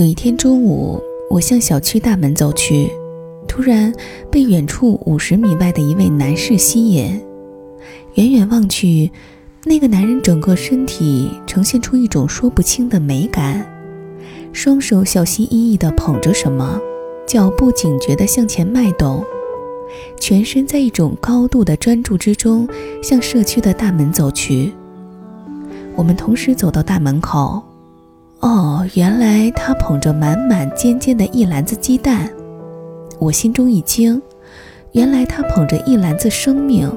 有一天中午，我向小区大门走去，突然被远处五十米外的一位男士吸引。远远望去，那个男人整个身体呈现出一种说不清的美感，双手小心翼翼地捧着什么，脚步警觉地向前迈动，全身在一种高度的专注之中向社区的大门走去。我们同时走到大门口。哦，原来他捧着满满尖尖的一篮子鸡蛋，我心中一惊。原来他捧着一篮子生命，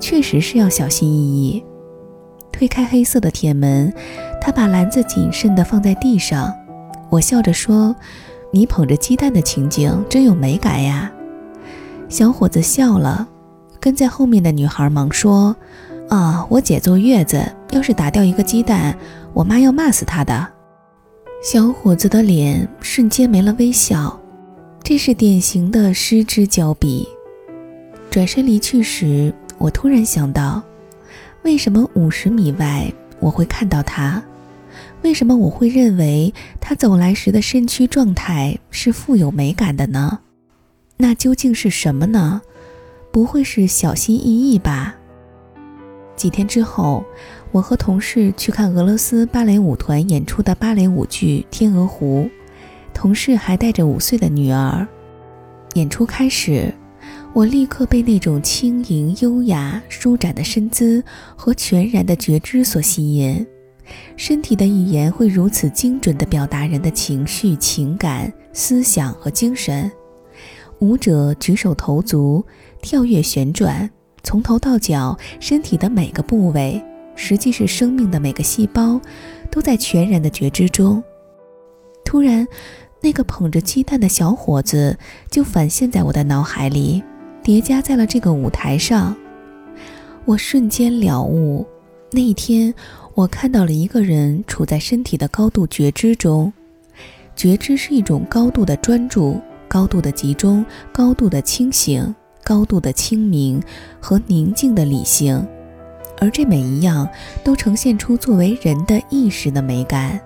确实是要小心翼翼。推开黑色的铁门，他把篮子谨慎地放在地上。我笑着说：“你捧着鸡蛋的情景真有美感呀。”小伙子笑了，跟在后面的女孩忙说：“啊，我姐坐月子，要是打掉一个鸡蛋，我妈要骂死她的。”小伙子的脸瞬间没了微笑，这是典型的失之交臂。转身离去时，我突然想到，为什么五十米外我会看到他？为什么我会认为他走来时的身躯状态是富有美感的呢？那究竟是什么呢？不会是小心翼翼吧？几天之后。我和同事去看俄罗斯芭蕾舞团演出的芭蕾舞剧《天鹅湖》，同事还带着五岁的女儿。演出开始，我立刻被那种轻盈、优雅、舒展的身姿和全然的觉知所吸引。身体的语言会如此精准地表达人的情绪、情感、思想和精神。舞者举手投足、跳跃旋转，从头到脚，身体的每个部位。实际是生命的每个细胞，都在全然的觉知中。突然，那个捧着鸡蛋的小伙子就反现在我的脑海里，叠加在了这个舞台上。我瞬间了悟，那一天我看到了一个人处在身体的高度觉知中。觉知是一种高度的专注、高度的集中、高度的清醒、高度的清明和宁静的理性。而这每一样都呈现出作为人的意识的美感。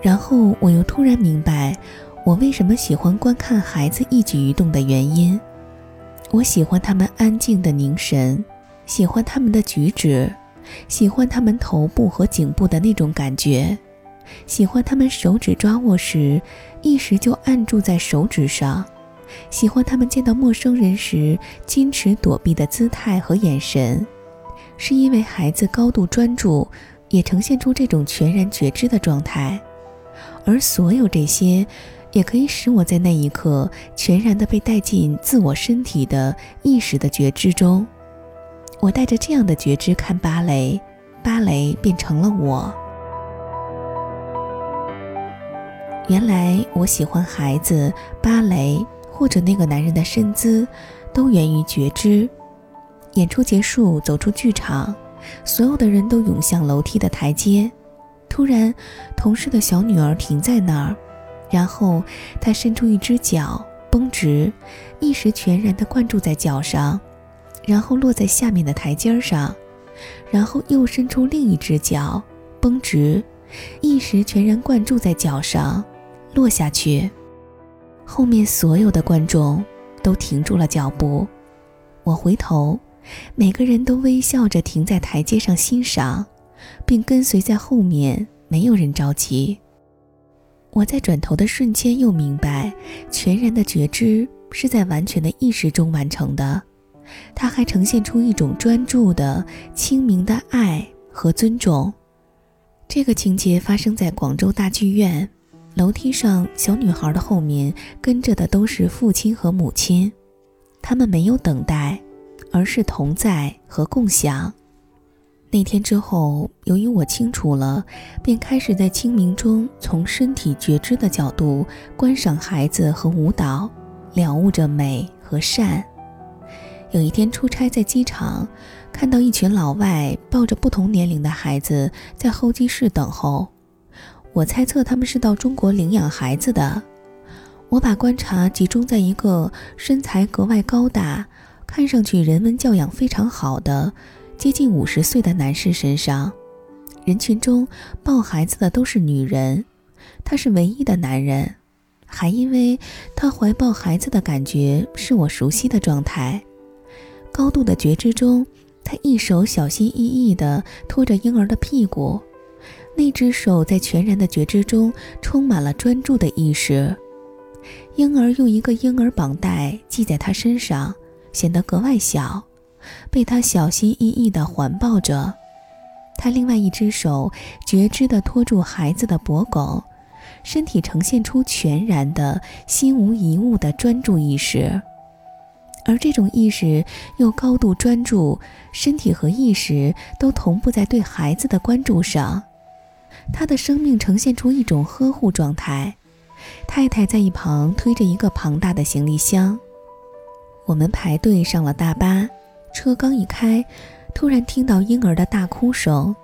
然后我又突然明白，我为什么喜欢观看孩子一举一动的原因。我喜欢他们安静的凝神，喜欢他们的举止，喜欢他们头部和颈部的那种感觉，喜欢他们手指抓握时一时就按住在手指上，喜欢他们见到陌生人时矜持躲避的姿态和眼神。是因为孩子高度专注，也呈现出这种全然觉知的状态，而所有这些，也可以使我在那一刻全然的被带进自我身体的意识的觉知中。我带着这样的觉知看芭蕾，芭蕾变成了我。原来我喜欢孩子、芭蕾或者那个男人的身姿，都源于觉知。演出结束，走出剧场，所有的人都涌向楼梯的台阶。突然，同事的小女儿停在那儿，然后她伸出一只脚，绷直，一时全然地灌注在脚上，然后落在下面的台阶上，然后又伸出另一只脚，绷直，一时全然灌注在脚上，落下去。后面所有的观众都停住了脚步。我回头。每个人都微笑着停在台阶上欣赏，并跟随在后面，没有人着急。我在转头的瞬间又明白，全然的觉知是在完全的意识中完成的，它还呈现出一种专注的、清明的爱和尊重。这个情节发生在广州大剧院，楼梯上小女孩的后面跟着的都是父亲和母亲，他们没有等待。而是同在和共享。那天之后，由于我清楚了，便开始在清明中从身体觉知的角度观赏孩子和舞蹈，了悟着美和善。有一天出差在机场，看到一群老外抱着不同年龄的孩子在候机室等候，我猜测他们是到中国领养孩子的。我把观察集中在一个身材格外高大。看上去人文教养非常好的，接近五十岁的男士身上，人群中抱孩子的都是女人，他是唯一的男人，还因为他怀抱孩子的感觉是我熟悉的状态。高度的觉知中，他一手小心翼翼地托着婴儿的屁股，那只手在全然的觉知中充满了专注的意识。婴儿用一个婴儿绑带系在他身上，显得格外小，被他小心翼翼地环抱着。他另外一只手觉知地托住孩子的脖颈，身体呈现出全然的心无一物的专注意识。而这种意识又高度专注，身体和意识都同步在对孩子的关注上。他的生命呈现出一种呵护状态。太太在一旁推着一个庞大的行李箱。我们排队上了大巴，车刚一开，突然听到婴儿的大哭声。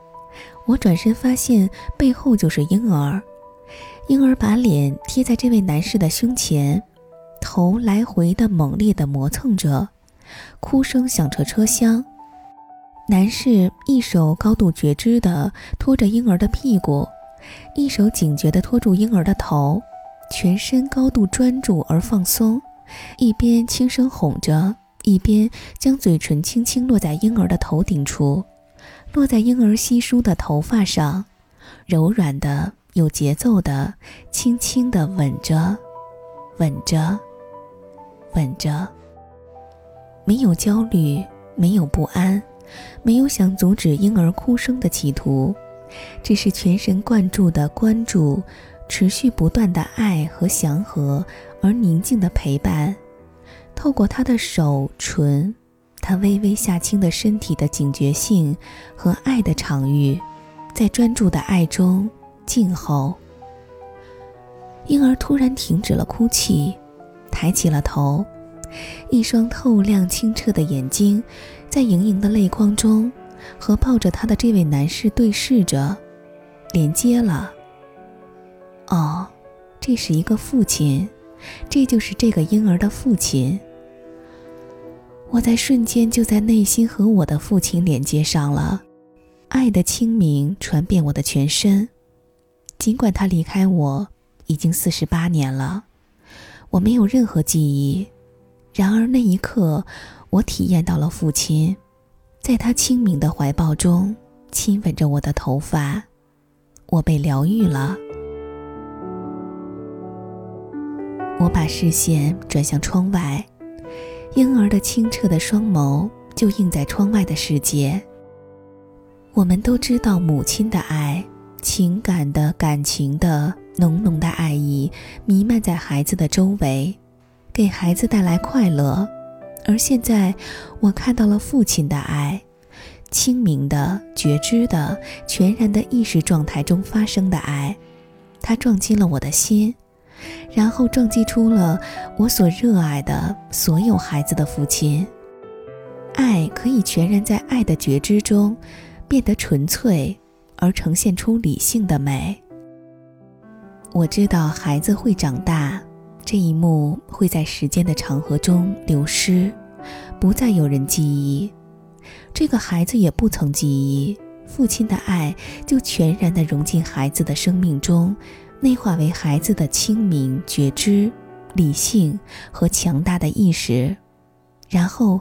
我转身发现背后就是婴儿，婴儿把脸贴在这位男士的胸前。头来回的猛烈地磨蹭着，哭声响彻车厢。男士一手高度觉知地托着婴儿的屁股，一手警觉地托住婴儿的头，全身高度专注而放松，一边轻声哄着，一边将嘴唇轻轻落在婴儿的头顶处，落在婴儿稀疏的头发上，柔软的、有节奏的，轻轻地吻着，吻着。吻着，没有焦虑，没有不安，没有想阻止婴儿哭声的企图，只是全神贯注的关注，持续不断的爱和祥和而宁静的陪伴。透过他的手唇，他微微下倾的身体的警觉性和爱的场域，在专注的爱中静候。婴儿突然停止了哭泣。抬起了头，一双透亮清澈的眼睛，在盈盈的泪光中，和抱着他的这位男士对视着，连接了。哦，这是一个父亲，这就是这个婴儿的父亲。我在瞬间就在内心和我的父亲连接上了，爱的清明传遍我的全身。尽管他离开我已经四十八年了。我没有任何记忆，然而那一刻，我体验到了父亲，在他清明的怀抱中亲吻着我的头发，我被疗愈了。我把视线转向窗外，婴儿的清澈的双眸就映在窗外的世界。我们都知道母亲的爱，情感的感情的。浓浓的爱意弥漫在孩子的周围，给孩子带来快乐。而现在，我看到了父亲的爱，清明的、觉知的、全然的意识状态中发生的爱，它撞击了我的心，然后撞击出了我所热爱的所有孩子的父亲。爱可以全然在爱的觉知中变得纯粹，而呈现出理性的美。我知道孩子会长大，这一幕会在时间的长河中流失，不再有人记忆。这个孩子也不曾记忆，父亲的爱就全然的融进孩子的生命中，内化为孩子的清明觉知、理性和强大的意识。然后，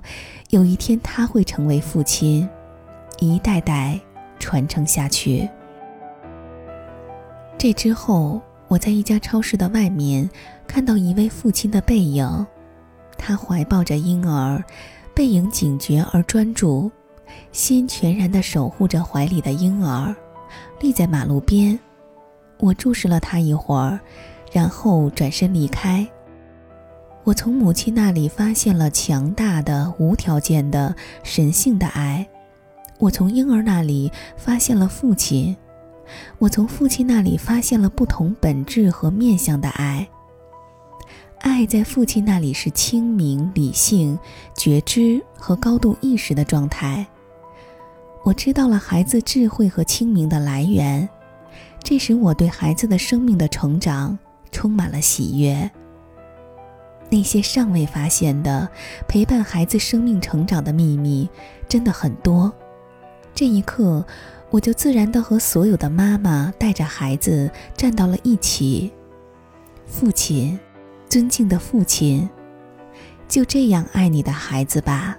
有一天他会成为父亲，一代代传承下去。这之后。我在一家超市的外面看到一位父亲的背影，他怀抱着婴儿，背影警觉而专注，心全然地守护着怀里的婴儿，立在马路边。我注视了他一会儿，然后转身离开。我从母亲那里发现了强大的、无条件的、神性的爱，我从婴儿那里发现了父亲。我从父亲那里发现了不同本质和面向的爱。爱在父亲那里是清明、理性、觉知和高度意识的状态。我知道了孩子智慧和清明的来源，这使我对孩子的生命的成长充满了喜悦。那些尚未发现的陪伴孩子生命成长的秘密真的很多。这一刻。我就自然的和所有的妈妈带着孩子站到了一起。父亲，尊敬的父亲，就这样爱你的孩子吧。